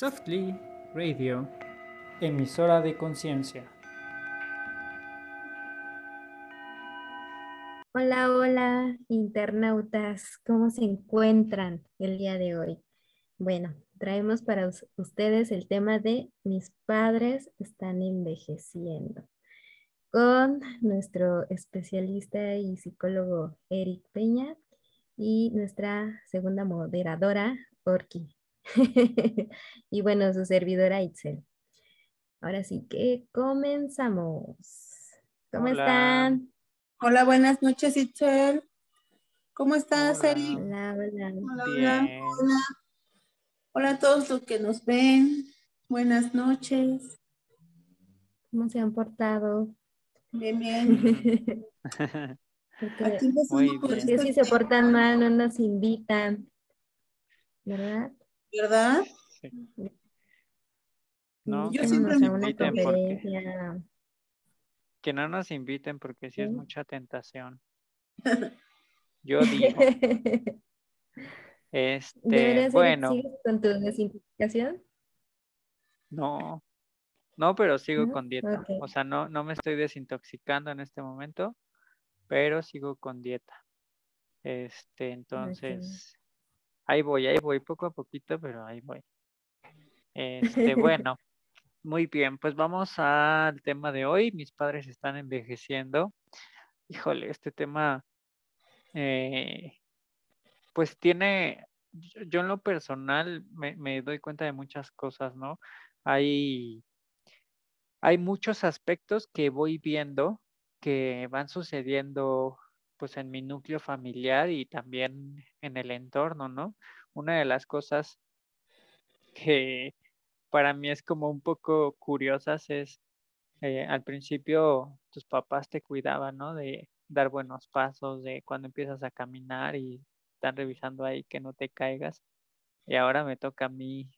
Softly Radio, emisora de conciencia. Hola, hola, internautas, ¿cómo se encuentran el día de hoy? Bueno, traemos para ustedes el tema de mis padres están envejeciendo con nuestro especialista y psicólogo Eric Peña y nuestra segunda moderadora, Orki. y bueno, su servidora Itzel. Ahora sí que comenzamos. ¿Cómo están? Hola, buenas noches, Itzel. ¿Cómo estás, Eric? Hola, hola. Hola, hola. Hola a todos los que nos ven. Buenas noches. ¿Cómo se han portado? Bien, bien. Porque, si se portan mal, no nos invitan. ¿Verdad? ¿Verdad? No, Yo que siempre no nos inviten porque, que no nos inviten porque sí es mucha tentación. Yo digo, este, bueno, ¿Sigues con tu desintoxicación? no, no, pero sigo ¿No? con dieta. O sea, no, no me estoy desintoxicando en este momento, pero sigo con dieta. Este, entonces, ahí voy, ahí voy, poco a poquito, pero ahí voy. Este, bueno, muy bien, pues vamos al tema de hoy. Mis padres están envejeciendo. Híjole, este tema, eh, pues tiene, yo yo en lo personal me, me doy cuenta de muchas cosas, ¿no? Hay, hay muchos aspectos que voy viendo que van sucediendo pues en mi núcleo familiar y también en el entorno, ¿no? Una de las cosas que para mí es como un poco curiosas es eh, al principio tus papás te cuidaban, ¿no? De dar buenos pasos, de cuando empiezas a caminar y están revisando ahí que no te caigas. Y ahora me toca a mí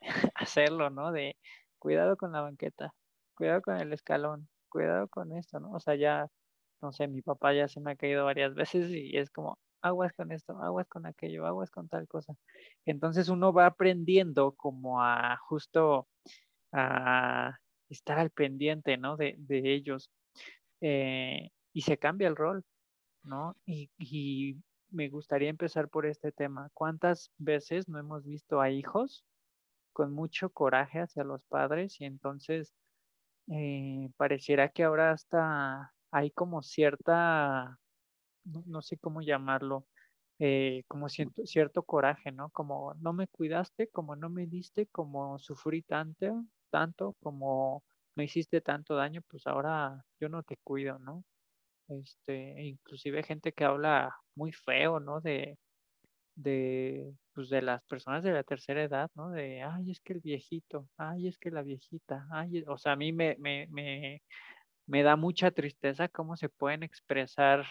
hacerlo, ¿no? De cuidado con la banqueta, cuidado con el escalón, cuidado con esto, ¿no? O sea, ya, no sé, mi papá ya se me ha caído varias veces y es como, aguas con esto, aguas con aquello, aguas con tal cosa. Entonces uno va aprendiendo como a justo a estar al pendiente, ¿no? De, de ellos. Eh, y se cambia el rol, ¿no? Y, y me gustaría empezar por este tema. ¿Cuántas veces no hemos visto a hijos con mucho coraje hacia los padres y entonces eh, pareciera que ahora hasta hay como cierta, no, sé cómo llamarlo, eh, como cierto, cierto coraje, ¿no? Como no me cuidaste, como no me diste, como sufrí tanto, tanto, como me hiciste tanto daño, pues ahora yo no te cuido, ¿no? Este, inclusive gente que habla muy feo, ¿no? De, de, pues de las personas de la tercera edad, ¿no? De, ay, es que el viejito, ay, es que la viejita, ay, o sea, a mí me, me, me da mucha tristeza cómo se pueden expresar,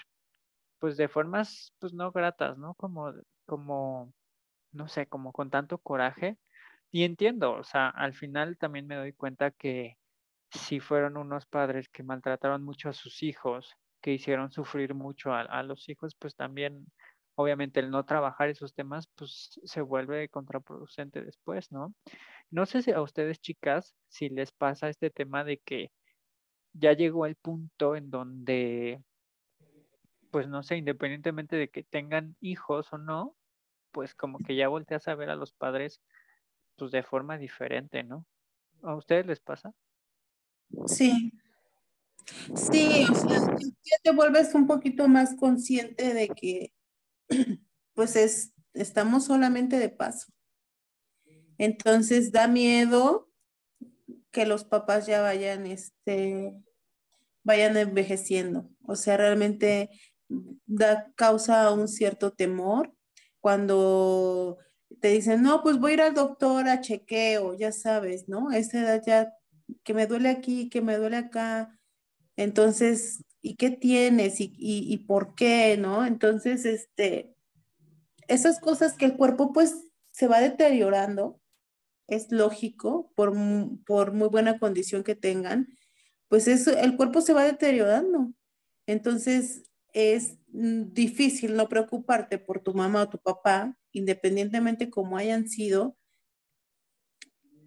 pues de formas, pues no gratas, ¿no? Como, como, no sé, como con tanto coraje. Y entiendo, o sea, al final también me doy cuenta que si fueron unos padres que maltrataron mucho a sus hijos, que hicieron sufrir mucho a, a los hijos, pues también obviamente el no trabajar esos temas, pues se vuelve contraproducente después, ¿no? No sé si a ustedes, chicas, si les pasa este tema de que ya llegó el punto en donde, pues no sé, independientemente de que tengan hijos o no, pues como que ya volteas a ver a los padres, pues de forma diferente, ¿no? ¿A ustedes les pasa? Sí. Sí, o sea, ya te vuelves un poquito más consciente de que, pues es, estamos solamente de paso. Entonces da miedo que los papás ya vayan, este, vayan envejeciendo. O sea, realmente da causa un cierto temor cuando te dicen, no, pues voy a ir al doctor a chequeo, ya sabes, ¿no? Esa edad ya, que me duele aquí, que me duele acá. Entonces, ¿y qué tienes? ¿Y, y, y por qué? ¿No? Entonces, este, esas cosas que el cuerpo pues se va deteriorando, es lógico, por, por muy buena condición que tengan, pues eso, el cuerpo se va deteriorando. Entonces, es mm, difícil no preocuparte por tu mamá o tu papá, independientemente como hayan sido,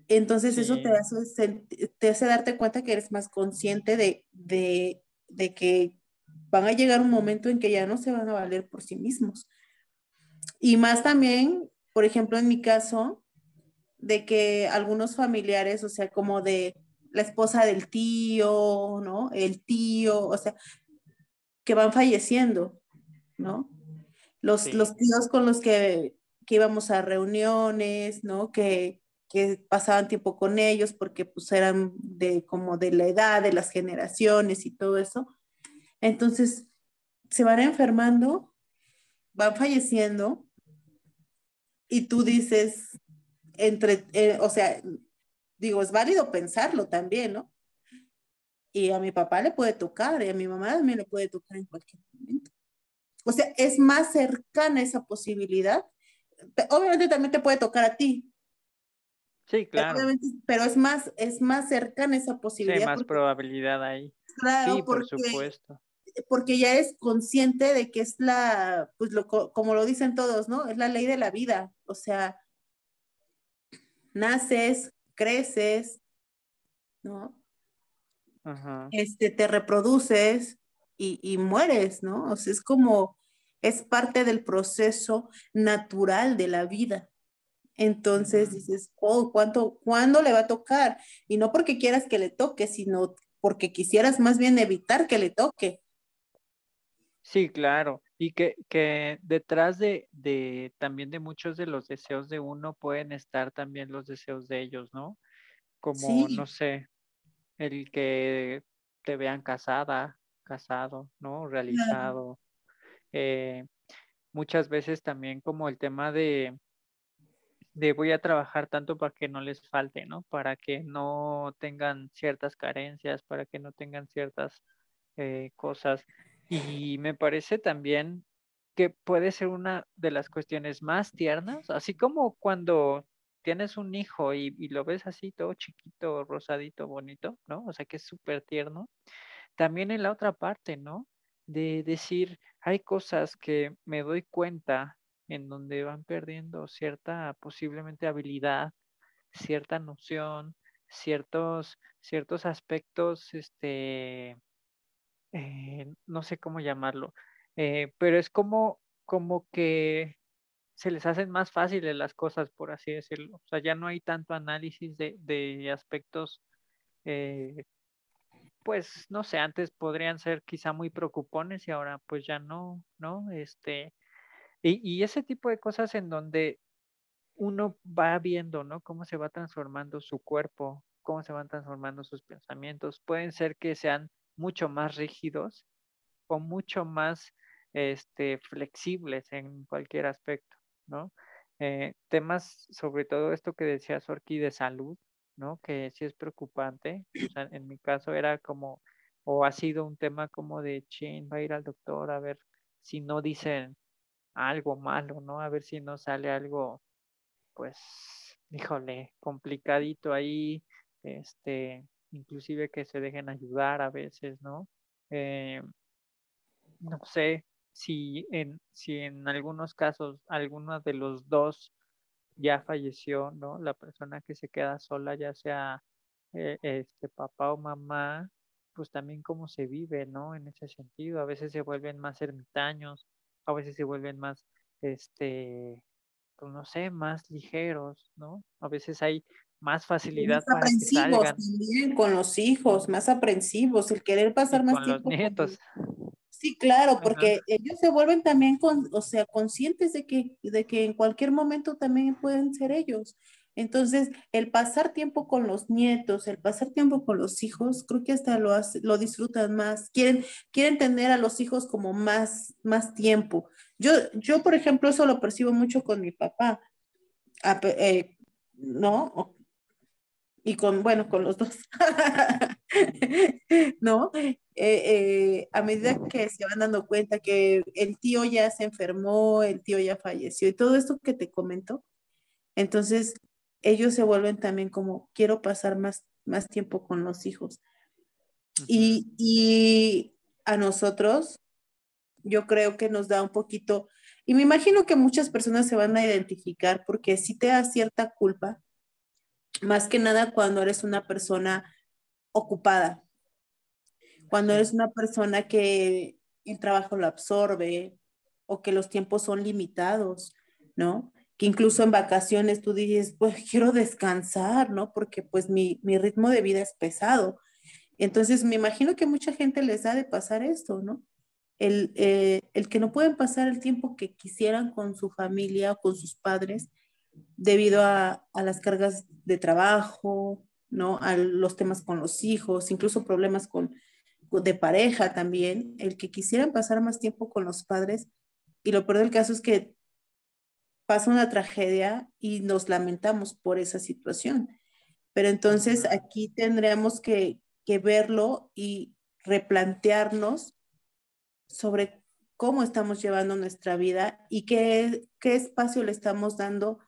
Entonces eso te hace, sent- te hace darte cuenta que eres más consciente de, de, de que van a llegar un momento en que ya no se van a valer por sí mismos. Y más también, por ejemplo, en mi caso, de que algunos familiares, o sea, como de la esposa del tío, ¿no? El tío, o sea, que van falleciendo, ¿no? Los, Sí. los tíos con los que, que íbamos a reuniones, ¿no? Que, que pasaban tiempo con ellos porque pues eran de como de la edad, de las generaciones y todo eso. Entonces, se van enfermando, van falleciendo y tú dices, entre, eh, o sea, digo, es válido pensarlo también, ¿no? Y a mi papá le puede tocar y a mi mamá también le puede tocar en cualquier momento. O sea, es más cercana esa posibilidad. Te- Obviamente también te puede tocar a ti, Sí, claro. pero es más, es más cercana esa Sí, posibilidad. hay más porque, probabilidad ahí. claro, Sí, por porque, supuesto. porque ya es consciente de que es la, pues lo, co- como lo dicen todos, ¿no? Es la ley de la vida. O sea, naces, creces, ¿no? Ajá. Este, te reproduces y, y mueres, ¿no? O sea, es como, es parte del proceso natural de la vida. Entonces dices, oh, ¿cuánto, ¿cuándo le va a tocar? Y no porque quieras que le toque, sino porque quisieras más bien evitar que le toque. Sí, claro. Y que, que detrás de, de también de muchos de los deseos de uno pueden estar también los deseos de ellos, ¿no? Como, Sí, no sé, el que te vean casada, casado, ¿no? claro, Realizado. Eh, muchas veces también como el tema de, de voy a trabajar tanto para que no les falte, ¿no? Para que no tengan ciertas carencias, para que no tengan ciertas eh, cosas. Y me parece también que puede ser una de las cuestiones más tiernas, así como cuando tienes un hijo y, y lo ves así todo chiquito, rosadito, bonito, ¿no? O sea que es súper tierno. También en la otra parte, ¿no? De decir, hay cosas que me doy cuenta en donde van perdiendo cierta posiblemente habilidad, cierta noción, ciertos, ciertos aspectos, este, eh, no sé cómo llamarlo, eh, pero es como, como que se les hacen más fáciles las cosas, por así decirlo. O sea, ya no hay tanto análisis de, de aspectos, eh, pues, no sé, antes podrían ser quizá muy preocupones y ahora pues ya no, ¿no? Este, y, y ese tipo de cosas en donde uno va viendo, ¿no? Cómo se va transformando su cuerpo, cómo se van transformando sus pensamientos. Pueden ser que sean mucho más rígidos o mucho más este, flexibles en cualquier aspecto, ¿no? Eh, temas, sobre todo esto que decía Sorki de salud, ¿no? Que sí es preocupante. O sea, en mi caso era como, o ha sido un tema como de, chin, va a ir al doctor a ver si no dicen algo malo, ¿no? A ver si no sale algo pues, híjole, complicadito ahí, este, inclusive que se dejen ayudar a veces, ¿no? Eh, no sé si en, si en algunos casos alguno de los dos ya falleció, ¿no? La persona que se queda sola, ya sea eh, este papá o mamá, pues también cómo se vive, ¿no? En ese sentido, a veces se vuelven más ermitaños, a veces se vuelven más, este, pues no sé, más ligeros, ¿no? A veces hay más y más facilidad para aprensivos también con los hijos, más aprensivos, el querer y pasar más con los con nietos. Sí, claro, porque Ajá. ellos se vuelven también con, o sea, conscientes de que, de que en cualquier momento también pueden ser ellos. Entonces, el pasar tiempo con los nietos, el pasar tiempo con los hijos, creo que hasta lo, hace- lo disfrutan más. Quieren, quieren tener a los hijos como más, más tiempo. Yo, yo, por ejemplo, eso lo percibo mucho con mi papá. A eh, ¿no? Y con, bueno, con los dos. ¿No? Eh, eh, a medida que se van dando cuenta que el tío ya se enfermó, el tío ya falleció y todo esto que te comento, entonces ellos se vuelven también como, quiero pasar más, más tiempo con los hijos. Y, y a nosotros, yo creo que nos da un poquito, y me imagino que muchas personas se van a identificar porque sí te da cierta culpa más que nada cuando eres una persona ocupada, cuando eres una persona que el trabajo lo absorbe o que los tiempos son limitados, ¿no? Que incluso en vacaciones tú dices, pues quiero descansar, ¿no? Porque pues mi, ritmo de vida es pesado. Entonces me imagino que mucha gente les ha de pasar esto, ¿no? El, eh, el que no pueden pasar el tiempo que quisieran con su familia o con sus padres debido a, a las cargas de trabajo, ¿no? A los temas con los hijos, incluso problemas con, de pareja también, el que quisieran pasar más tiempo con los padres. Y lo peor del caso es que pasa una tragedia y nos lamentamos por esa situación. Pero entonces aquí tendríamos que, que verlo y replantearnos sobre cómo estamos llevando nuestra vida y qué, qué espacio le estamos dando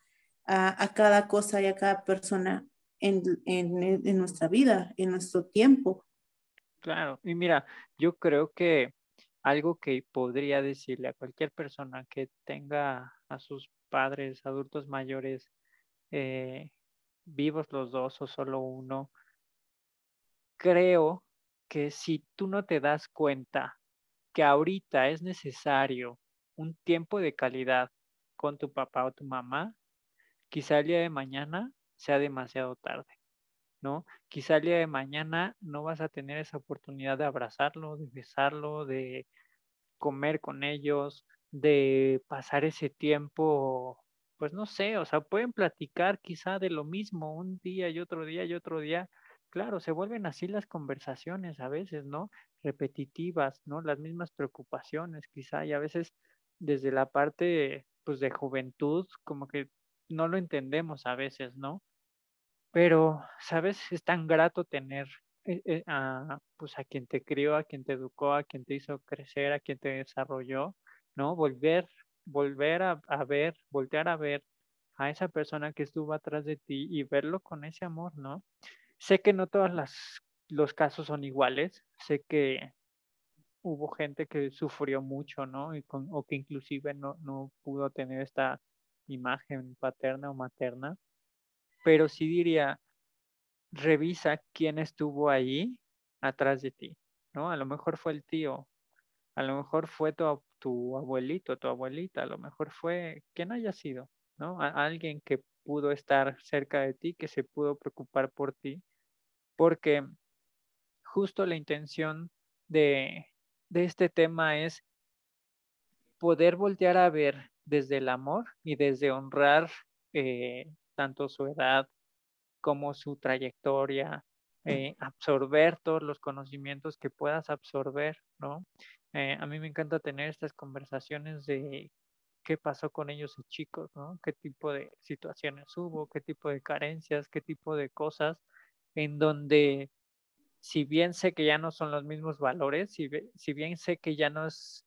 a, cada cosa y a cada persona en, en, en nuestra vida, en nuestro tiempo. Claro, y mira, yo creo que algo que podría decirle a cualquier persona que tenga a sus padres adultos mayores eh, vivos los dos o solo uno, creo que si tú no te das cuenta que ahorita es necesario un tiempo de calidad con tu papá o tu mamá, quizá el día de mañana sea demasiado tarde. ¿no? Quizá el día de mañana no vas a tener esa oportunidad de abrazarlo, de besarlo, de comer con ellos, de pasar ese tiempo, pues no sé, o sea, pueden platicar quizá de lo mismo un día y otro día y otro día. Claro, se vuelven así las conversaciones a veces, ¿no? Repetitivas, ¿no? Las mismas preocupaciones quizá y a veces desde la parte, pues, de juventud, como que no lo entendemos a veces, ¿no? Pero, ¿sabes? Es tan grato tener eh, eh, a, pues a quien te crió, a quien te educó, a quien te hizo crecer, a quien te desarrolló, ¿no? Volver, volver a, ver, voltear a ver a esa persona que estuvo atrás de ti y verlo con ese amor, ¿no? Sé que no todos los casos son iguales, sé que hubo gente que sufrió mucho, ¿no? Y con, o que inclusive no, no pudo tener esta imagen paterna o materna, pero sí diría, revisa quién estuvo ahí atrás de ti, ¿no? A lo mejor fue el tío, a lo mejor fue tu, tu abuelito, tu abuelita, a lo mejor fue quien haya sido, ¿no? alguien que pudo estar cerca de ti, que se pudo preocupar por ti, porque justo la intención de, de este tema es poder voltear a ver desde el amor y desde honrar eh, tanto su edad como su trayectoria, eh, absorber todos los conocimientos que puedas absorber, ¿no? Eh, a mí me encanta tener estas conversaciones de qué pasó con ellos de chicos, ¿no? Qué tipo de situaciones hubo, qué tipo de carencias, qué tipo de cosas, en donde si bien sé que ya no son los mismos valores, si, bien sé que ya no es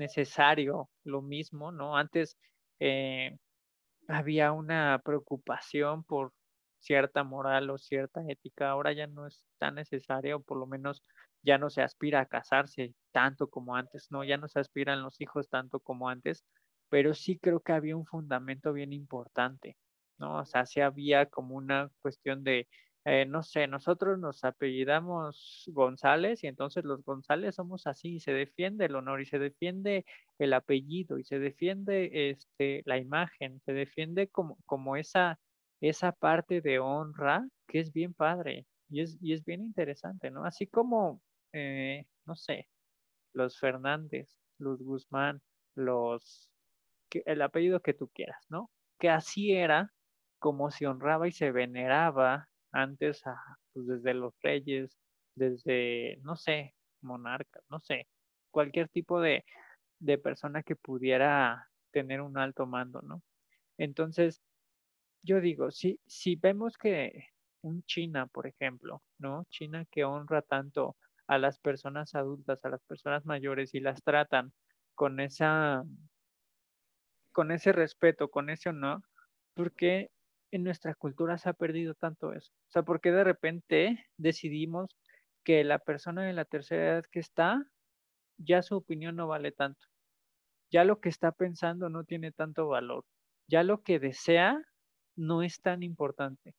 necesario lo mismo, ¿no? Antes había una preocupación por cierta moral o cierta ética, ahora ya no es tan necesario, por lo menos ya no se aspira a casarse tanto como antes, ¿no? Ya no se aspiran los hijos tanto como antes, pero sí creo que había un fundamento bien importante, ¿no? O sea, sí había como una cuestión de eh, no sé, nosotros nos apellidamos González y entonces los González somos así, se defiende el honor y se defiende el apellido y se defiende este, la imagen, se defiende como, como esa, esa parte de honra que es bien padre y es, y es bien interesante, ¿no? Así como, eh, no sé, los Fernández, los Guzmán, los, el apellido que tú quieras, ¿no? Que así era como se honraba y se veneraba antes, pues desde los reyes, desde, no sé, monarcas, no sé, cualquier tipo de, de persona que pudiera tener un alto mando, ¿no? Entonces, yo digo, si, si vemos que un China, por ejemplo, ¿no? China que honra tanto a las personas adultas, a las personas mayores y las tratan con esa, con ese respeto, con ese honor, porque en nuestra cultura se ha perdido tanto eso? O sea, ¿por qué de repente decidimos que la persona de la tercera edad que está, ya su opinión no vale tanto? Ya lo que está pensando no tiene tanto valor. Ya lo que desea no es tan importante.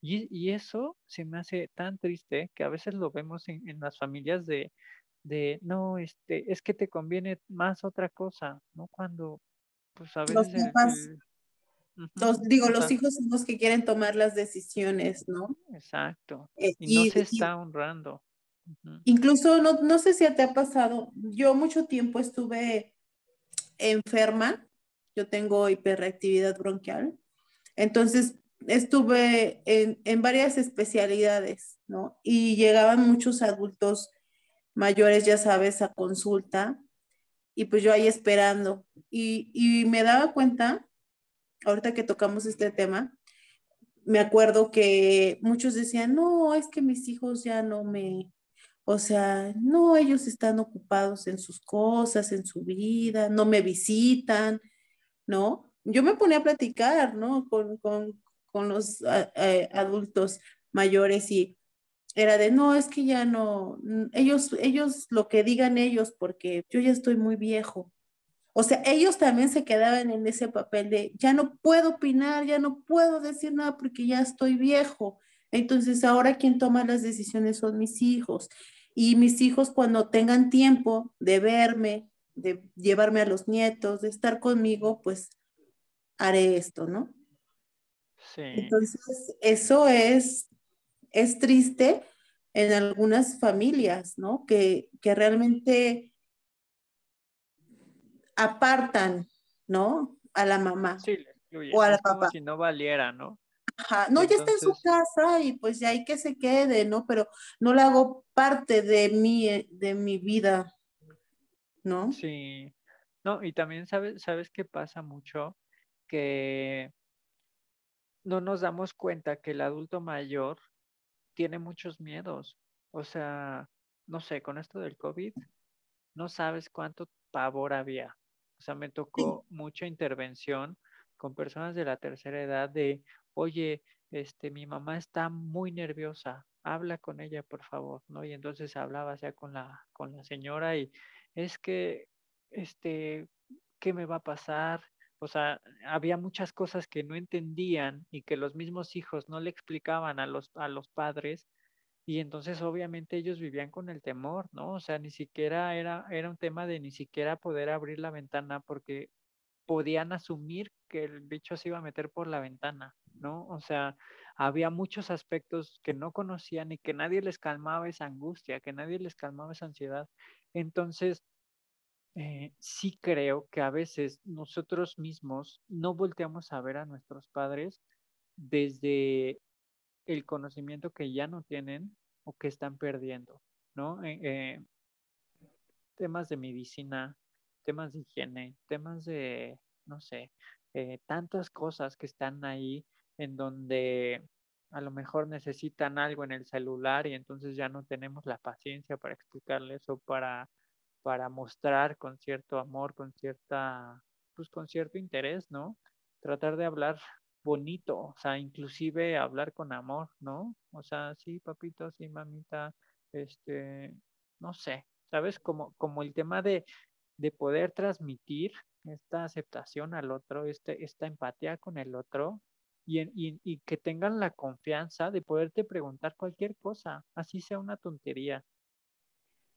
Y, eso se me hace tan triste que a veces lo vemos en, las familias de, de, no, este, es que te conviene más otra cosa, ¿no? Cuando, pues a veces... Los digo, los hijos son los que quieren tomar las decisiones, ¿no? Exacto. Eh, y, no se está honrando. Incluso, no, no sé si te ha pasado, yo mucho tiempo estuve enferma, yo tengo hiperreactividad bronquial, entonces estuve en, en varias especialidades, ¿no? Y llegaban muchos adultos mayores, ya sabes, a consulta, y pues yo ahí esperando, y, y me daba cuenta ahorita que tocamos este tema, me acuerdo que muchos decían, no, es que mis hijos ya no me, o sea, no, ellos están ocupados en sus cosas, en su vida, no me visitan, ¿no? Yo me ponía a platicar, ¿no? Con, los adultos mayores y era de, no, es que ya no, ellos, ellos, lo que digan ellos, porque yo ya estoy muy viejo, o sea, ellos también se quedaban en ese papel de, ya no puedo opinar, ya no puedo decir nada porque ya estoy viejo. Entonces ahora quien toma las decisiones son mis hijos. Y mis hijos cuando tengan tiempo de verme, de llevarme a los nietos, de estar conmigo, pues haré esto, ¿no? Sí. Entonces, eso es, es triste en algunas familias, ¿no? Que, que realmente apartan, ¿no? A la mamá. Sí, o a la papá. si no valiera, ¿no? Ajá. No, ya está en su casa y pues ya hay que se quede, ¿no? Pero no la hago parte de mi, de mi vida, ¿no? Sí. No, y también sabes, sabes qué pasa mucho, que no nos damos cuenta que el adulto mayor tiene muchos miedos. O sea, no sé, con esto del COVID, no sabes cuánto pavor había. O sea, me tocó mucha intervención con personas de la tercera edad de, oye, este, mi mamá está muy nerviosa, habla con ella, por favor, ¿no? Y entonces hablaba ya con la, con la señora y es que, este, ¿qué me va a pasar? O sea, había muchas cosas que no entendían y que los mismos hijos no le explicaban a los, a los padres y entonces obviamente ellos vivían con el temor, ¿no? O sea, ni siquiera era, era un tema de ni siquiera poder abrir la ventana porque podían asumir que el bicho se iba a meter por la ventana, ¿no? O sea, había muchos aspectos que no conocían y que nadie les calmaba esa angustia, que nadie les calmaba esa ansiedad. Entonces, eh, sí creo que a veces nosotros mismos no volteamos a ver a nuestros padres desde el conocimiento que ya no tienen o que están perdiendo, ¿no? Eh, eh, temas de medicina, temas de higiene, temas de, no sé, eh, tantas cosas que están ahí en donde a lo mejor necesitan algo en el celular y entonces ya no tenemos la paciencia para explicarles o para, para mostrar con cierto amor, con cierta, pues con cierto interés, ¿no? Tratar de hablar bonito, o sea, inclusive hablar con amor, ¿no? O sea, sí, papito, sí, mamita, este, no sé, ¿sabes? Como, como el tema de, de poder transmitir esta aceptación al otro, este, esta empatía con el otro y, que tengan la confianza de poderte preguntar cualquier cosa, así sea una tontería.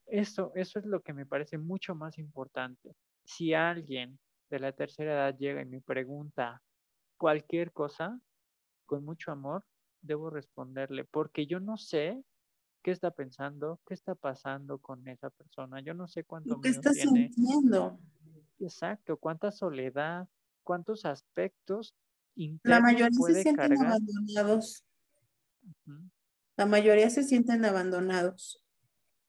Eso, eso es lo que me parece mucho más importante. Si alguien de la tercera edad llega y me pregunta cualquier cosa, con mucho amor, debo responderle, porque yo no sé qué está pensando, qué está pasando con esa persona. Yo no sé cuánto ¿Qué está sintiendo? Exacto, cuánta soledad, cuántos aspectos La mayoría se sienten abandonados. La mayoría se sienten abandonados.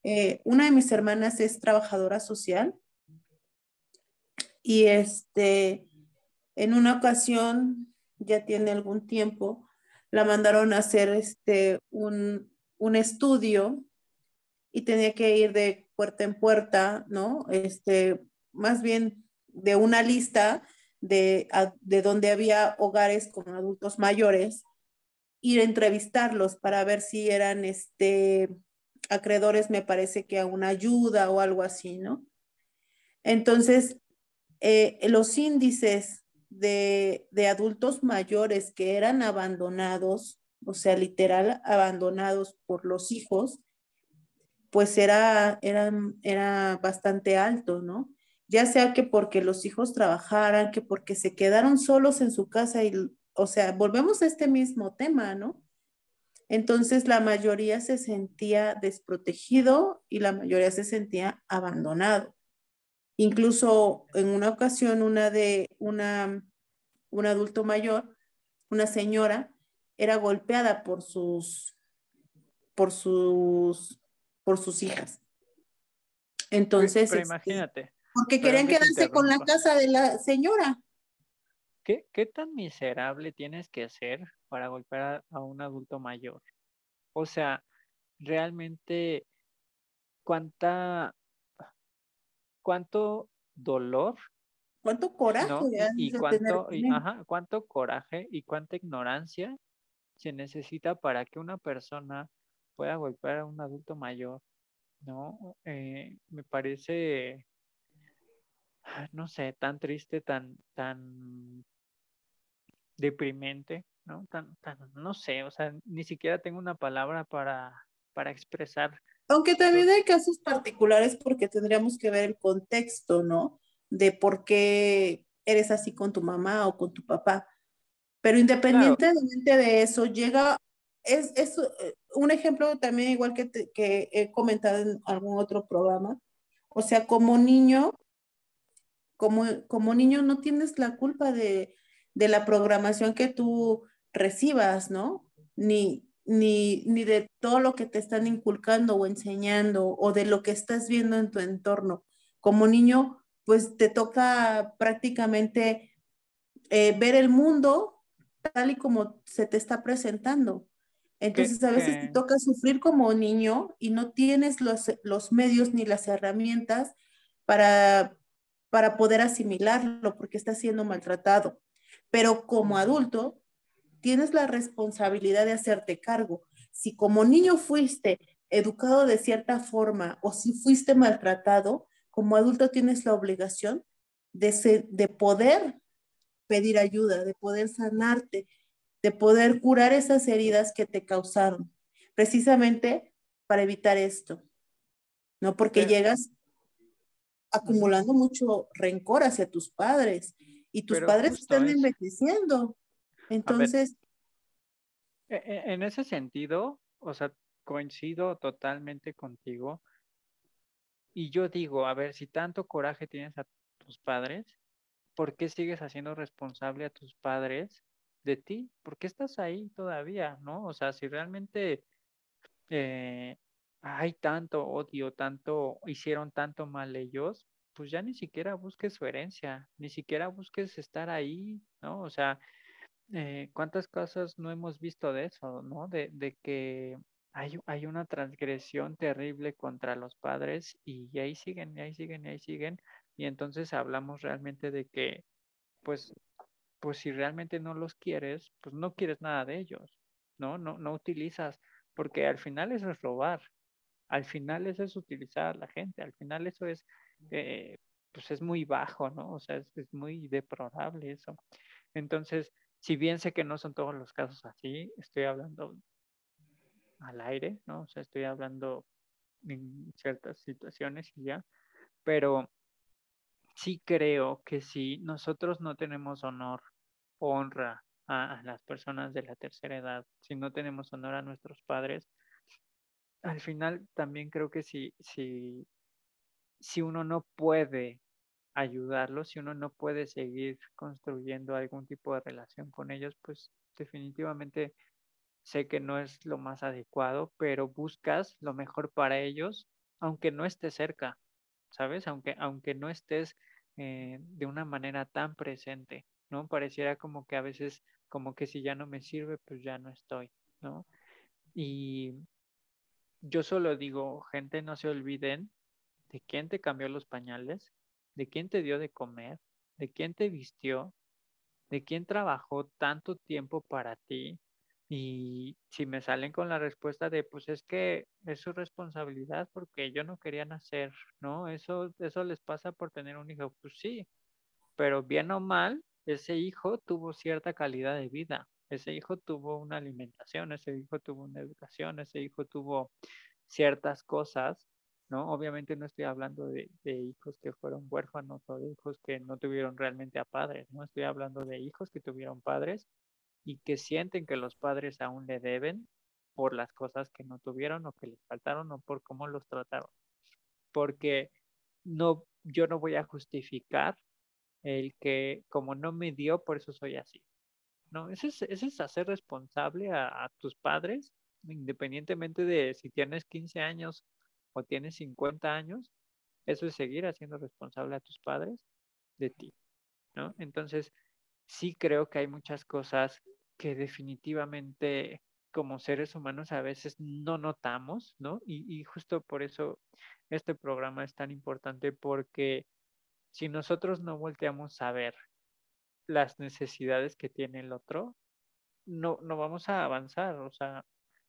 Eh, una de mis hermanas es trabajadora social y este en una ocasión, ya tiene algún tiempo, la mandaron a hacer este, un, un estudio y tenía que ir de puerta en puerta, ¿no? Este, más bien de una lista de, de donde había hogares con adultos mayores, ir a entrevistarlos para ver si eran este, acreedores, me parece que a una ayuda o algo así, ¿no? Entonces, eh, los índices de, de adultos mayores que eran abandonados, o sea, literal abandonados por los hijos, pues era, era, era bastante alto, ¿no? Ya sea que porque los hijos trabajaran, que porque se quedaron solos en su casa y, o sea, volvemos a este mismo tema, ¿no? Entonces la mayoría se sentía desprotegido y la mayoría se sentía abandonado. Incluso en una ocasión, una de una, un adulto mayor, una señora, era golpeada por sus, por sus, por sus hijas. Entonces, Pero, este, imagínate, porque querían quedarse con la casa de la señora. ¿qué, qué tan miserable tienes que ser para golpear a, a un adulto mayor? O sea, realmente, ¿cuánta, cuánto dolor ¿Cuánto coraje ¿no? Y, cuánto, y- ajá, cuánto coraje y cuánta ignorancia se necesita para que una persona pueda golpear a un adulto mayor, ¿no? Eh, me parece, ah, no sé, tan triste, tan, tan deprimente, ¿no? Tan, tan, no sé, o sea, ni siquiera tengo una palabra para, para expresar. Aunque también hay casos particulares porque tendríamos que ver el contexto, ¿no? De por qué eres así con tu mamá o con tu papá. Pero independientemente de eso, llega, es, es eh, un ejemplo también igual que, te- que he comentado en algún otro programa. O sea, como niño, como, como niño no tienes la culpa de, de la programación que tú recibas, ¿no? Ni, ni, ni de todo lo que te están inculcando o enseñando o de lo que estás viendo en tu entorno. Como niño, pues te toca prácticamente eh, ver el mundo tal y como se te está presentando. Entonces, a veces te toca sufrir como niño y no tienes los, los medios ni las herramientas para, para poder asimilarlo porque estás siendo maltratado. Pero como adulto, tienes la responsabilidad de hacerte cargo. Si como niño fuiste educado de cierta forma o si fuiste maltratado, como adulto tienes la obligación de, poder pedir ayuda, de poder sanarte, de poder curar esas heridas que te causaron, precisamente para evitar esto, ¿no? Porque llegas acumulando mucho rencor hacia tus padres y tus Pero padres están es- envejeciendo. Entonces, E- e- En ese sentido, o sea, coincido totalmente contigo. Y yo digo, a ver, si tanto coraje tienes a tus padres, ¿por qué sigues haciendo responsable a tus padres de ti? ¿Por qué estás ahí todavía, no? O sea, si realmente eh, hay tanto odio, tanto, hicieron tanto mal ellos, pues ya ni siquiera busques su herencia, ni siquiera busques estar ahí, ¿no? O sea, eh, ¿cuántas cosas no hemos visto de eso, ¿no? De, de que hay, hay una transgresión terrible contra los padres y ahí siguen, y ahí siguen, y ahí siguen. Y entonces hablamos realmente de que, pues, pues si realmente no los quieres, pues no quieres nada de ellos, ¿no? No, no utilizas, porque al final eso es robar, al final eso es utilizar a la gente, al final eso es, eh, pues es muy bajo, ¿no? O sea, es, es muy deplorable eso. Entonces, si bien sé que no son todos los casos así, estoy hablando al aire, ¿no? O sea, estoy hablando en ciertas situaciones y ya, pero sí creo que si nosotros no tenemos honor, honra a, a las personas de la tercera edad, si no tenemos honor a nuestros padres, al final también creo que si, si, si uno no puede ayudarlos, si uno no puede seguir construyendo algún tipo de relación con ellos, pues definitivamente sé que no es lo más adecuado, pero buscas lo mejor para ellos, aunque no estés cerca, ¿sabes? Aunque, aunque no estés eh, de una manera tan presente, ¿no? Pareciera como que a veces, como que si ya no me sirve, pues ya no estoy, ¿no? Y yo solo digo, gente, no se olviden de quién te cambió los pañales, de quién te dio de comer, de quién te vistió, de quién trabajó tanto tiempo para ti. Y si me salen con la respuesta de, pues es que es su responsabilidad porque yo no quería nacer, ¿no? Eso, eso les pasa por tener un hijo. Pues sí, pero bien o mal, ese hijo tuvo cierta calidad de vida, ese hijo tuvo una alimentación, ese hijo tuvo una educación, ese hijo tuvo ciertas cosas, ¿no? Obviamente no estoy hablando de, hijos que fueron huérfanos o de hijos que no tuvieron realmente a padres, ¿no? Estoy hablando de hijos que tuvieron padres y que sienten que los padres aún le deben por las cosas que no tuvieron o que les faltaron o por cómo los trataron. Porque no, yo no voy a justificar el que como no me dio, por eso soy así. No, ese es, es hacer responsable a, tus padres, independientemente de si tienes 15 años o tienes 50 años, eso es seguir haciendo responsable a tus padres de ti, ¿no? Entonces, sí creo que hay muchas cosas que definitivamente como seres humanos a veces no notamos, ¿no? y justo por eso este programa es tan importante porque si nosotros no volteamos a ver las necesidades que tiene el otro, no, no vamos a avanzar, o sea,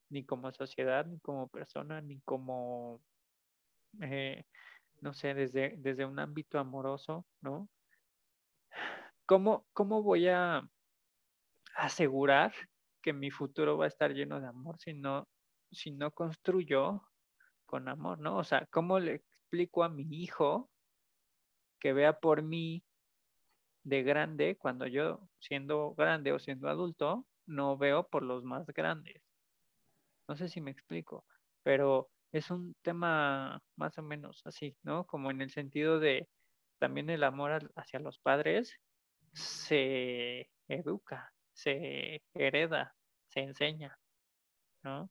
ni como sociedad, ni como persona, ni como, eh, no sé, desde, desde un ámbito amoroso, ¿no? ¿Cómo, cómo voy a asegurar que mi futuro va a estar lleno de amor si no, si no construyo con amor, ¿no? O sea, ¿cómo le explico a mi hijo que vea por mí de grande cuando yo siendo grande o siendo adulto no veo por los más grandes. No sé si me explico, pero es un tema más o menos así, ¿no? Como en el sentido de también el amor hacia los padres se educa, se hereda, se enseña, ¿no?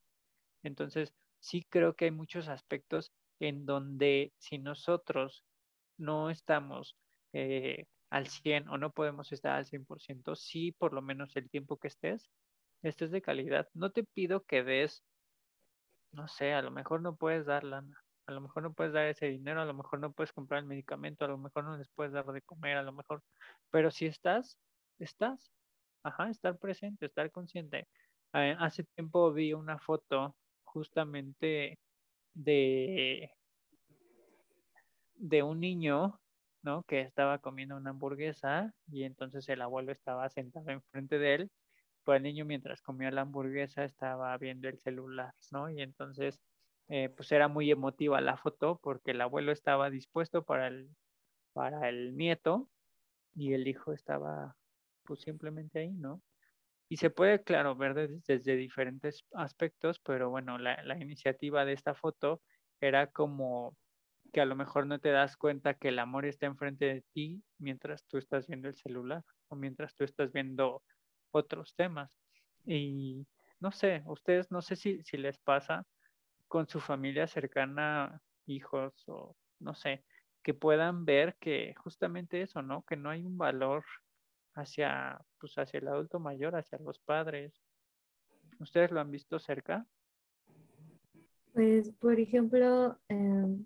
Entonces, sí creo que hay muchos aspectos en donde si nosotros no estamos eh, al 100 o no podemos estar al 100%, sí por lo menos el tiempo que estés, estés de calidad. No te pido que des, no sé, a lo mejor no puedes dar lana, a lo mejor no puedes dar ese dinero, a lo mejor no puedes comprar el medicamento, a lo mejor no les puedes dar de comer, a lo mejor, pero si estás, estás. Ajá, estar presente, estar consciente. Eh, hace tiempo vi una foto justamente de de un niño, ¿no? Que estaba comiendo una hamburguesa y entonces el abuelo estaba sentado enfrente de él, pues el niño mientras comía la hamburguesa estaba viendo el celular, ¿no? Y entonces, eh, pues era muy emotiva la foto porque el abuelo estaba dispuesto para el, para el nieto y el hijo estaba pues simplemente ahí, ¿no? Y se puede, claro, ver desde, diferentes aspectos, pero bueno, la, la iniciativa de esta foto era como que a lo mejor no te das cuenta que el amor está enfrente de ti mientras tú estás viendo el celular o mientras tú estás viendo otros temas. Y no sé, ustedes no sé si, si les pasa con su familia cercana, hijos o no sé, que puedan ver que justamente eso, ¿no? Que no hay un valor hacia, pues hacia el adulto mayor, hacia los padres. ¿Ustedes lo han visto cerca? Pues, por ejemplo, em,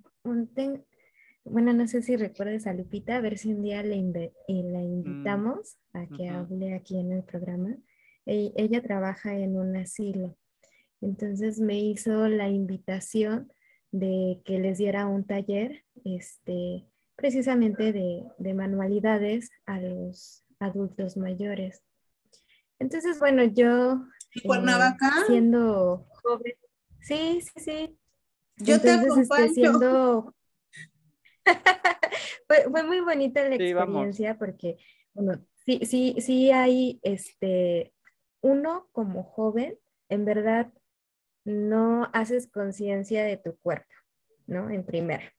bueno, no sé si recuerdas a Lupita, a ver si un día le eh, la mm, invitamos a que hable aquí en el programa. E, ella trabaja en un asilo, entonces me hizo la invitación de que les diera un taller, este, precisamente de, manualidades a los adultos mayores. Entonces, bueno, yo eh, siendo joven, sí, sí, sí, yo te este, acompaño. fue, muy bonita la experiencia porque, bueno, sí, sí, sí hay, este, uno como joven, en verdad, no haces conciencia de tu cuerpo, ¿no? En primera.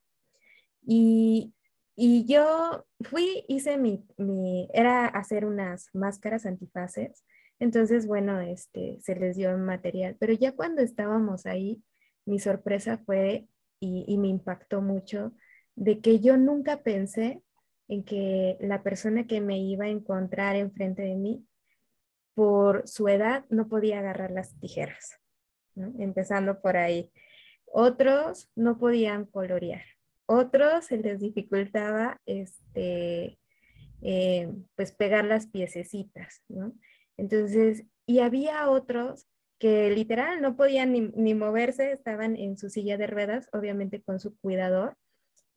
Y, y yo fui, hice mi, mi, era hacer unas máscaras antifaces, entonces, bueno, este, se les dio material, pero ya cuando estábamos ahí, mi sorpresa fue, y, me impactó mucho, de que yo nunca pensé en que la persona que me iba a encontrar enfrente de mí, por su edad, no podía agarrar las tijeras, empezando por ahí. Otros no podían colorear, otros se les dificultaba este, eh, pues pegar las piececitas, ¿no? Entonces, y había otros que literal no podían ni, moverse, estaban en su silla de ruedas, obviamente con su cuidador,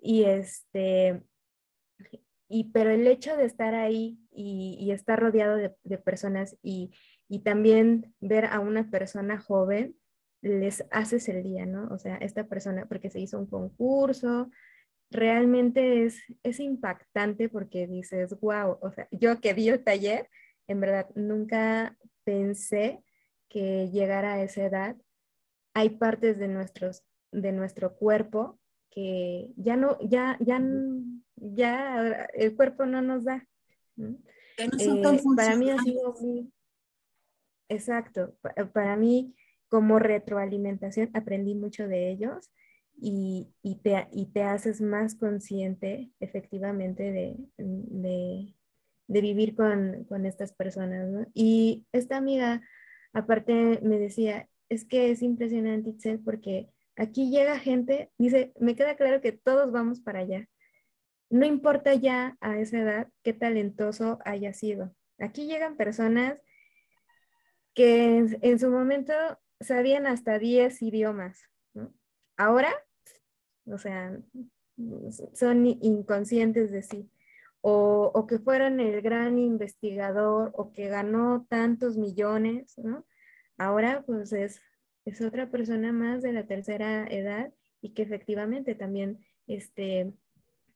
y este, y pero el hecho de estar ahí y, estar rodeado de, personas y, y, también ver a una persona joven, les haces el día, ¿no? O sea, esta persona, porque se hizo un concurso, realmente es, es impactante porque dices, wow, o sea, yo que vi el taller, en verdad, nunca pensé que llegara a esa edad. Hay partes de, nuestros, de nuestro cuerpo que ya no, ya, ya, ya el cuerpo no nos da. Eh, para mí ha sido muy, exacto, para mí como retroalimentación aprendí mucho de ellos y, te, y te, haces más consciente efectivamente de, de, de vivir con, con, estas personas. ¿no? Y esta amiga, aparte, me decía, es que es impresionante, Itzel, porque aquí llega gente, dice, me queda claro que todos vamos para allá. No importa ya a esa edad qué talentoso haya sido. Aquí llegan personas que en, su momento sabían hasta 10 idiomas. Ahora o sea, son inconscientes de sí. O, que fueran el gran investigador o que ganó tantos millones. Ahora pues es, es otra persona más de la tercera edad y que efectivamente también este,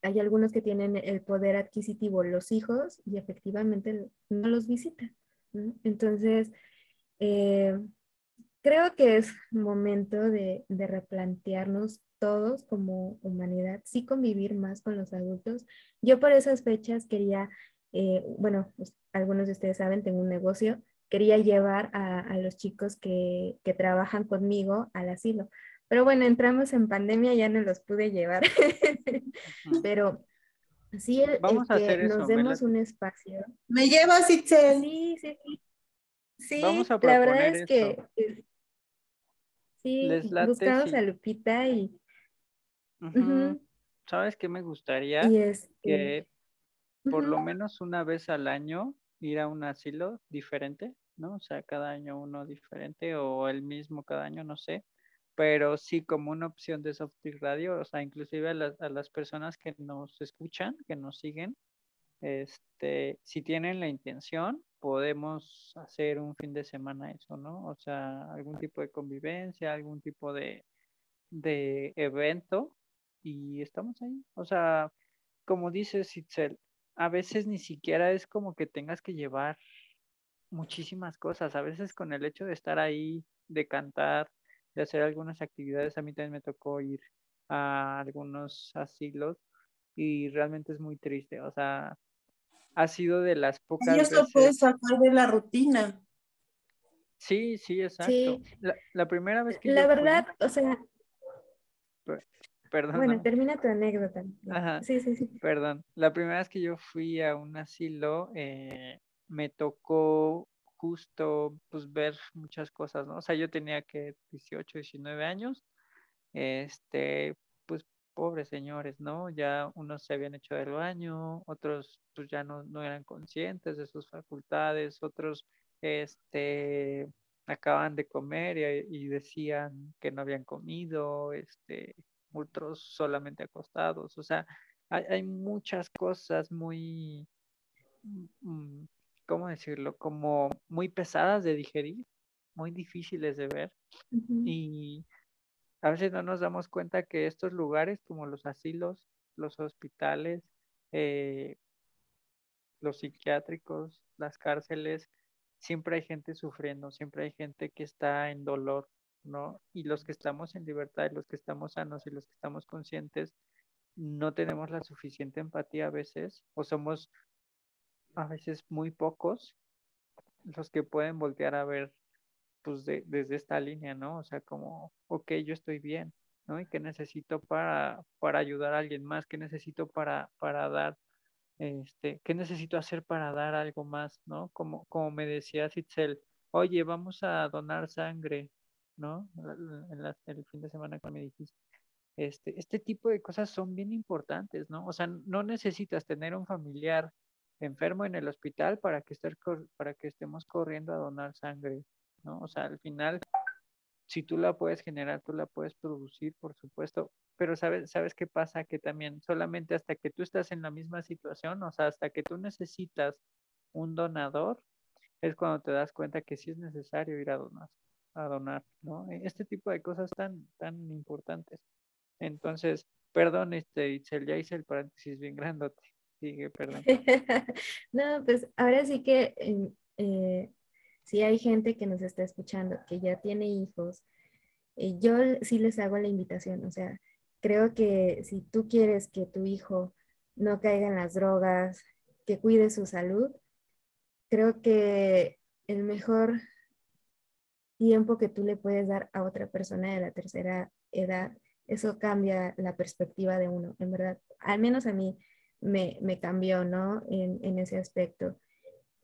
hay algunos que tienen el poder adquisitivo, los hijos, y efectivamente no los visitan. Entonces, eh, creo que es momento de, replantearnos todos como humanidad, sí convivir más con los adultos. Yo por esas fechas quería, eh, bueno, pues, algunos de ustedes saben, tengo un negocio, quería llevar a, los chicos que, trabajan conmigo al asilo. Pero bueno, entramos en pandemia, ya no los pude llevar. Pero sí, el, Vamos a que nos demos un espacio. ¿Me llevas, Itzel? Sí, sí, sí. Sí, la verdad es que... sí, buscamos a Lupita y ¿Sabes qué me gustaría? Que por lo menos una vez al año ir a un asilo diferente, ¿no? O sea, cada año uno diferente o el mismo cada año, no sé. Pero sí como una opción de Softic Radio, o sea, inclusive a las, a las personas que nos escuchan, que nos siguen, este, si tienen la intención, podemos hacer un fin de semana eso, ¿no? O sea, algún tipo de convivencia, algún tipo de, de evento y estamos ahí. O sea, como dices, Itzel, a veces ni siquiera es como que tengas que llevar muchísimas cosas. A veces con el hecho de estar ahí, de cantar, de hacer algunas actividades, a mí también me tocó ir a algunos asilos y realmente es muy triste. O sea, ha sido de las pocas. Y eso puede sacar de la rutina. Sí, sí, exacto. La, primera vez que... La verdad, o sea, perdón. Bueno, termina tu anécdota. Sí, sí, sí. Perdón. La primera vez que yo fui a un asilo, eh, me tocó justo pues ver muchas cosas, ¿no? O sea, yo tenía que 18, 19 años, este, pues pobres señores, ¿no? Ya unos se habían hecho del baño, otros pues ya no, no eran conscientes de sus facultades, otros, este, acaban de comer y, y decían que no habían comido, este, otros solamente acostados. O sea, hay, muchas cosas muy, mm, ¿cómo decirlo? Como muy pesadas de digerir, muy difíciles de ver. Y a veces no nos damos cuenta que estos lugares como los asilos, los hospitales, eh, los psiquiátricos, las cárceles, siempre hay gente sufriendo, siempre hay gente que está en dolor, ¿no? Y los que estamos en libertad, los que estamos sanos y los que estamos conscientes, no tenemos la suficiente empatía a veces, o somos a veces muy pocos los que pueden voltear a ver pues desde esta línea, ¿no? O sea, como, ok, yo estoy bien, ¿no? Y qué necesito para, para ayudar a alguien más, qué necesito para, para dar, este, qué necesito hacer para dar algo más, ¿no? Como, como me decía Sitzel, oye, vamos a donar sangre, ¿no? En el fin de semana que me dijiste. Este, este tipo de cosas son bien importantes, ¿no? O sea, no necesitas tener un familiar enfermo en el hospital para que, estar, para que estemos corriendo a donar sangre, ¿no? O sea, al final, si tú la puedes generar, tú la puedes producir, por supuesto. pero sabes, ¿sabes qué pasa? Que también solamente hasta que tú estás en la misma situación, o sea, hasta que tú necesitas un donador, es cuando te das cuenta que sí es necesario ir a donar, a donar, ¿no? Este tipo de cosas tan, tan importantes. Entonces, perdón, este, Itzel, ya hice el paréntesis bien grandote. Sigue, perdón. no, pues ahora sí que eh, si hay gente que nos está escuchando, que ya tiene hijos, eh, yo sí les hago la invitación, o sea, creo que si tú quieres que tu hijo no caiga en las drogas, que cuide su salud, creo que el mejor tiempo que tú le puedes dar a otra persona de la tercera edad, eso cambia la perspectiva de uno, en verdad. Al menos a mí me, cambió, ¿no? En, en ese aspecto.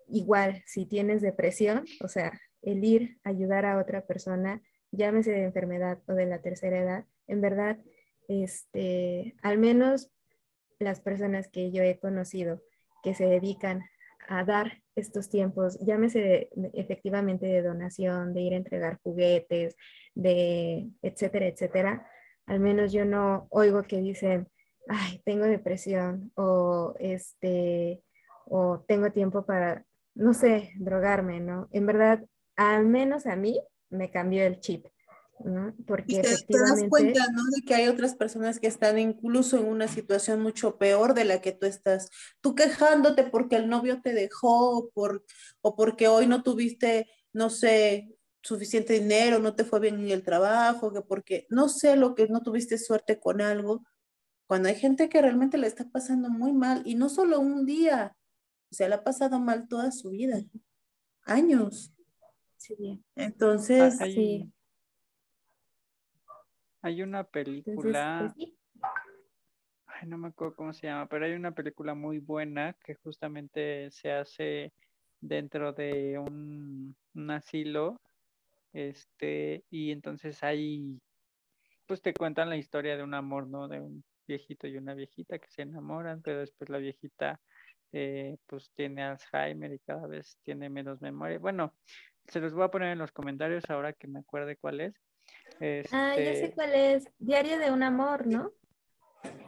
Igual, si tienes depresión, o sea, el ir a ayudar a otra persona, llámese de enfermedad o de la tercera edad, en verdad, este, al menos las personas que yo he conocido que se dedican a dar estos tiempos, llámese efectivamente de donación, de ir a entregar juguetes, de etcétera, etcétera, al menos yo no oigo que dicen, ay, tengo depresión o este, o tengo tiempo para, no sé, drogarme, ¿no? En verdad, al menos a mí me cambió el chip. ¿No? Porque te, das cuenta, ¿no? De que hay otras personas que están incluso en una situación mucho peor de la que tú estás. Tú quejándote porque el novio te dejó o, por, o porque hoy no tuviste, no sé, suficiente dinero, no te fue bien en el trabajo, que porque no sé lo que no tuviste suerte con algo. Cuando hay gente que realmente le está pasando muy mal y no solo un día, se le ha pasado mal toda su vida, años. Sí. Entonces, sí hay una película, pues ay, no me acuerdo cómo se llama, pero hay una película muy buena que justamente se hace dentro de un, asilo, este, y entonces ahí, pues te cuentan la historia de un amor, ¿no? De un viejito y una viejita que se enamoran, pero después la viejita eh, pues tiene Alzheimer y cada vez tiene menos memoria. Bueno, se los voy a poner en los comentarios ahora que me acuerde cuál es. Ah, ya sé este cuál es. Diario de un amor, ¿no?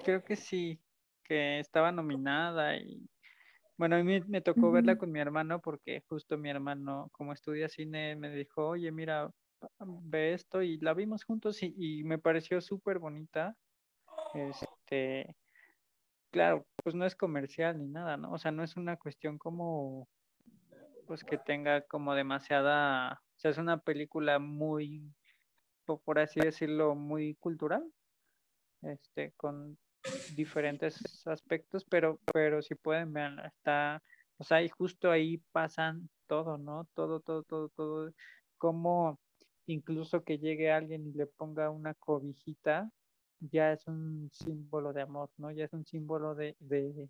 Creo que sí, que estaba nominada y bueno, a mí me tocó verla con mi hermano porque justo mi hermano, como estudia cine, me dijo, oye, mira, ve esto y la vimos juntos y, y me pareció súper bonita. Este, claro, pues no es comercial ni nada, ¿no? O sea, no es una cuestión como, pues que tenga como demasiada, o sea, es una película muy por así decirlo, muy cultural, este, con diferentes aspectos, pero, pero si pueden ver, está, o sea, y justo ahí pasan todo, ¿no? Todo, todo, todo, todo, como incluso que llegue alguien y le ponga una cobijita, ya es un símbolo de amor, ¿no? Ya es un símbolo de, de,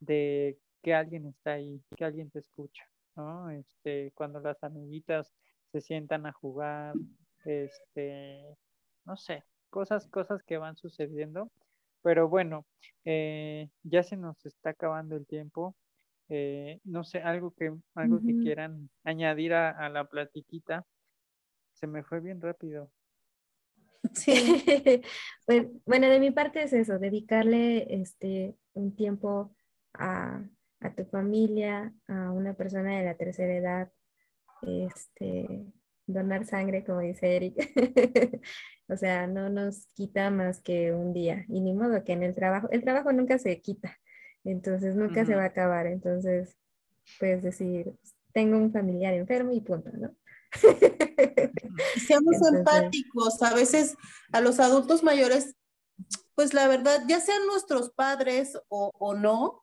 de que alguien está ahí, que alguien te escucha, ¿no? Este, cuando las amiguitas se sientan a jugar, este, no sé, cosas, cosas que van sucediendo. Pero bueno, eh, ya se nos está acabando el tiempo. Eh, no sé, algo que, algo que quieran añadir a, la platiquita. Se me fue bien rápido. Sí, pues, bueno, de mi parte es eso, dedicarle este, un tiempo a, a tu familia, a una persona de la tercera edad, este, donar sangre, como dice Eric. o sea, no nos quita más que un día. Y ni modo que en el trabajo, el trabajo nunca se quita, entonces nunca se va a acabar. Entonces, puedes decir, tengo un familiar enfermo y punto, ¿no? Seamos empáticos. A veces a los adultos mayores, pues la verdad, ya sean nuestros padres o, o no,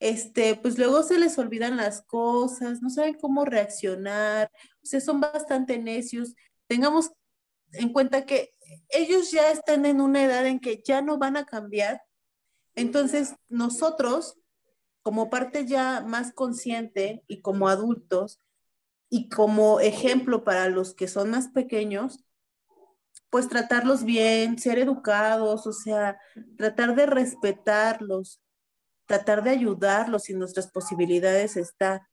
este, pues luego se les olvidan las cosas, no saben cómo reaccionar, o sea, son bastante necios. Tengamos en cuenta que ellos ya están en una edad en que ya no van a cambiar. Entonces, nosotros, como parte ya más consciente y como adultos, y como ejemplo para los que son más pequeños, pues tratarlos bien, ser educados, o sea, tratar de respetarlos, tratar de ayudarlos si nuestras posibilidades está.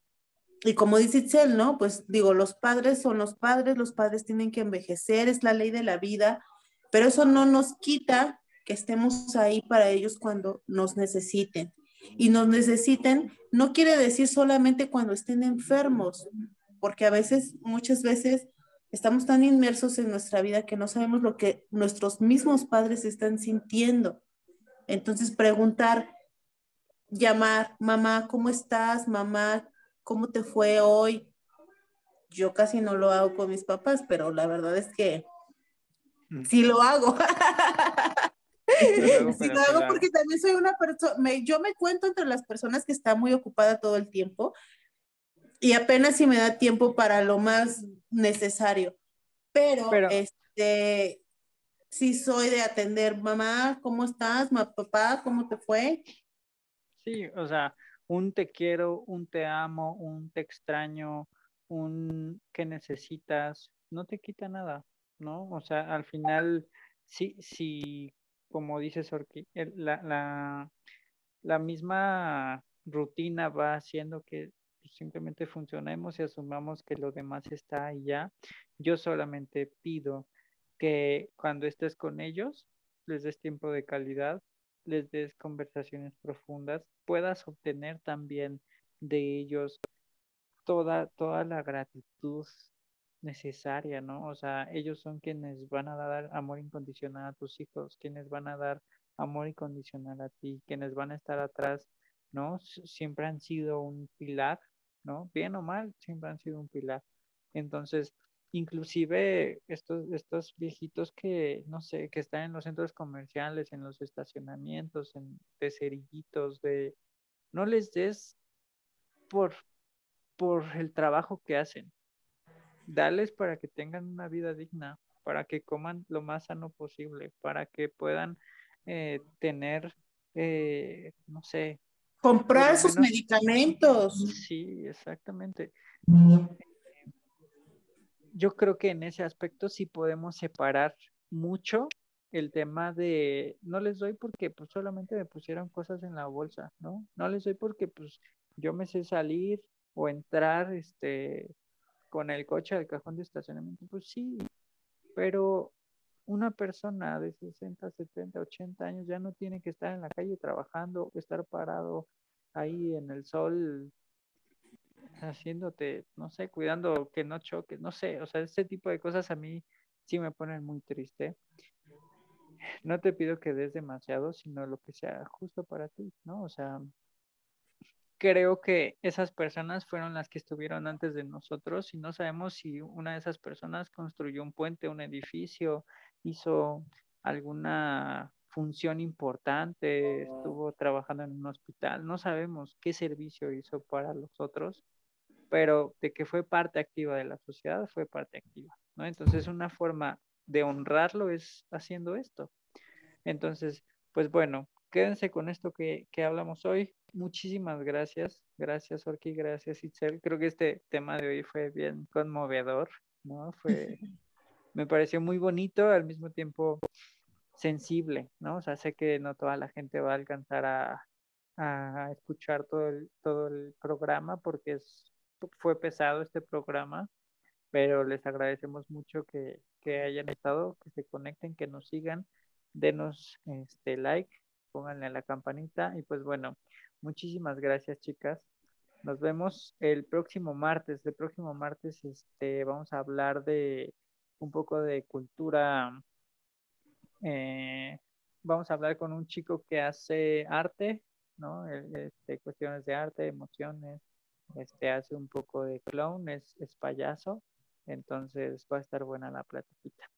Y como dice Itzel, ¿no? Pues digo, los padres son los padres, los padres tienen que envejecer, es la ley de la vida, pero eso no nos quita que estemos ahí para ellos cuando nos necesiten. Y nos necesiten no quiere decir solamente cuando estén enfermos, porque a veces, muchas veces, estamos tan inmersos en nuestra vida que no sabemos lo que nuestros mismos padres están sintiendo. Entonces, preguntar, llamar, mamá, ¿cómo estás? Mamá, ¿cómo te fue hoy? Yo casi no lo hago con mis papás, pero la verdad es que mm. sí lo hago. sí lo hago porque también soy una persona, yo me cuento entre las personas que está muy ocupada todo el tiempo y apenas si me da tiempo para lo más necesario. Pero, este, sí soy de atender, mamá, ¿cómo estás? Papá, ¿cómo te fue? Sí, o sea, un te quiero, un te amo, un te extraño, un que necesitas, no te quita nada, ¿no? O sea, al final, sí, sí, como dices, Orki, la, la, la misma rutina va haciendo que simplemente funcionemos y asumamos que lo demás está ahí ya. Yo solamente pido que cuando estés con ellos, les des tiempo de calidad, les des conversaciones profundas, puedas obtener también de ellos toda, toda la gratitud necesaria, ¿no? O sea, ellos son quienes van a dar amor incondicional a tus hijos, quienes van a dar amor incondicional a ti, quienes van a estar atrás, ¿no? Siempre han sido un pilar ¿no? Bien o mal, siempre han sido un pilar. Entonces, inclusive estos, estos viejitos que, no sé, que están en los centros comerciales, en los estacionamientos, en, de cerillitos, de, no les des por, por el trabajo que hacen. Dales para que tengan una vida digna, para que coman lo más sano posible, para que puedan eh, tener, eh, no sé, Comprar sus medicamentos. Sí, exactamente. Yo creo que en ese aspecto sí podemos separar mucho el tema de no les doy porque pues solamente me pusieron cosas en la bolsa, ¿no? No les doy porque pues yo me sé salir o entrar este con el coche al cajón de estacionamiento, pues sí, pero una persona de 60, 70, 80 años ya no tiene que estar en la calle trabajando, estar parado ahí en el sol haciéndote, no sé, cuidando que no choques, no sé, o sea, ese tipo de cosas a mí sí me ponen muy triste. No te pido que des demasiado, sino lo que sea justo para ti, ¿no? O sea, creo que esas personas fueron las que estuvieron antes de nosotros y no sabemos si una de esas personas construyó un puente, un edificio, hizo alguna función importante, estuvo trabajando en un hospital, no sabemos qué servicio hizo para los otros, pero de que fue parte activa de la sociedad, fue parte activa, ¿no? Entonces una forma de honrarlo es haciendo esto. Entonces, pues bueno, quédense con esto que, que hablamos hoy. Muchísimas gracias. Gracias, Orki. Gracias, Itzel. Creo que este tema de hoy fue bien conmovedor, ¿no? Fue, me pareció muy bonito, al mismo tiempo sensible, ¿no? O sea, sé que no toda la gente va a alcanzar a, escuchar todo el, todo el programa porque es, fue pesado este programa, pero les agradecemos mucho que, que hayan estado, que se conecten, que nos sigan, denos este like, pónganle a la campanita y pues bueno, muchísimas gracias chicas. Nos vemos el próximo martes. El próximo martes este, vamos a hablar de un poco de cultura. Eh, vamos a hablar con un chico que hace arte, ¿no? Este, cuestiones de arte, emociones. Este hace un poco de clown, es, es payaso. Entonces va a estar buena la platiquita.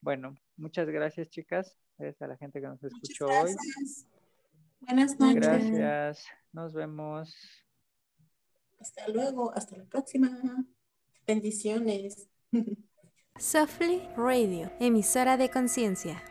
Bueno, muchas gracias, chicas. Gracias a la gente que nos escuchó hoy. Buenas noches. Gracias. Nos vemos. Hasta luego. Hasta la próxima. Bendiciones. Softly Radio, emisora de conciencia.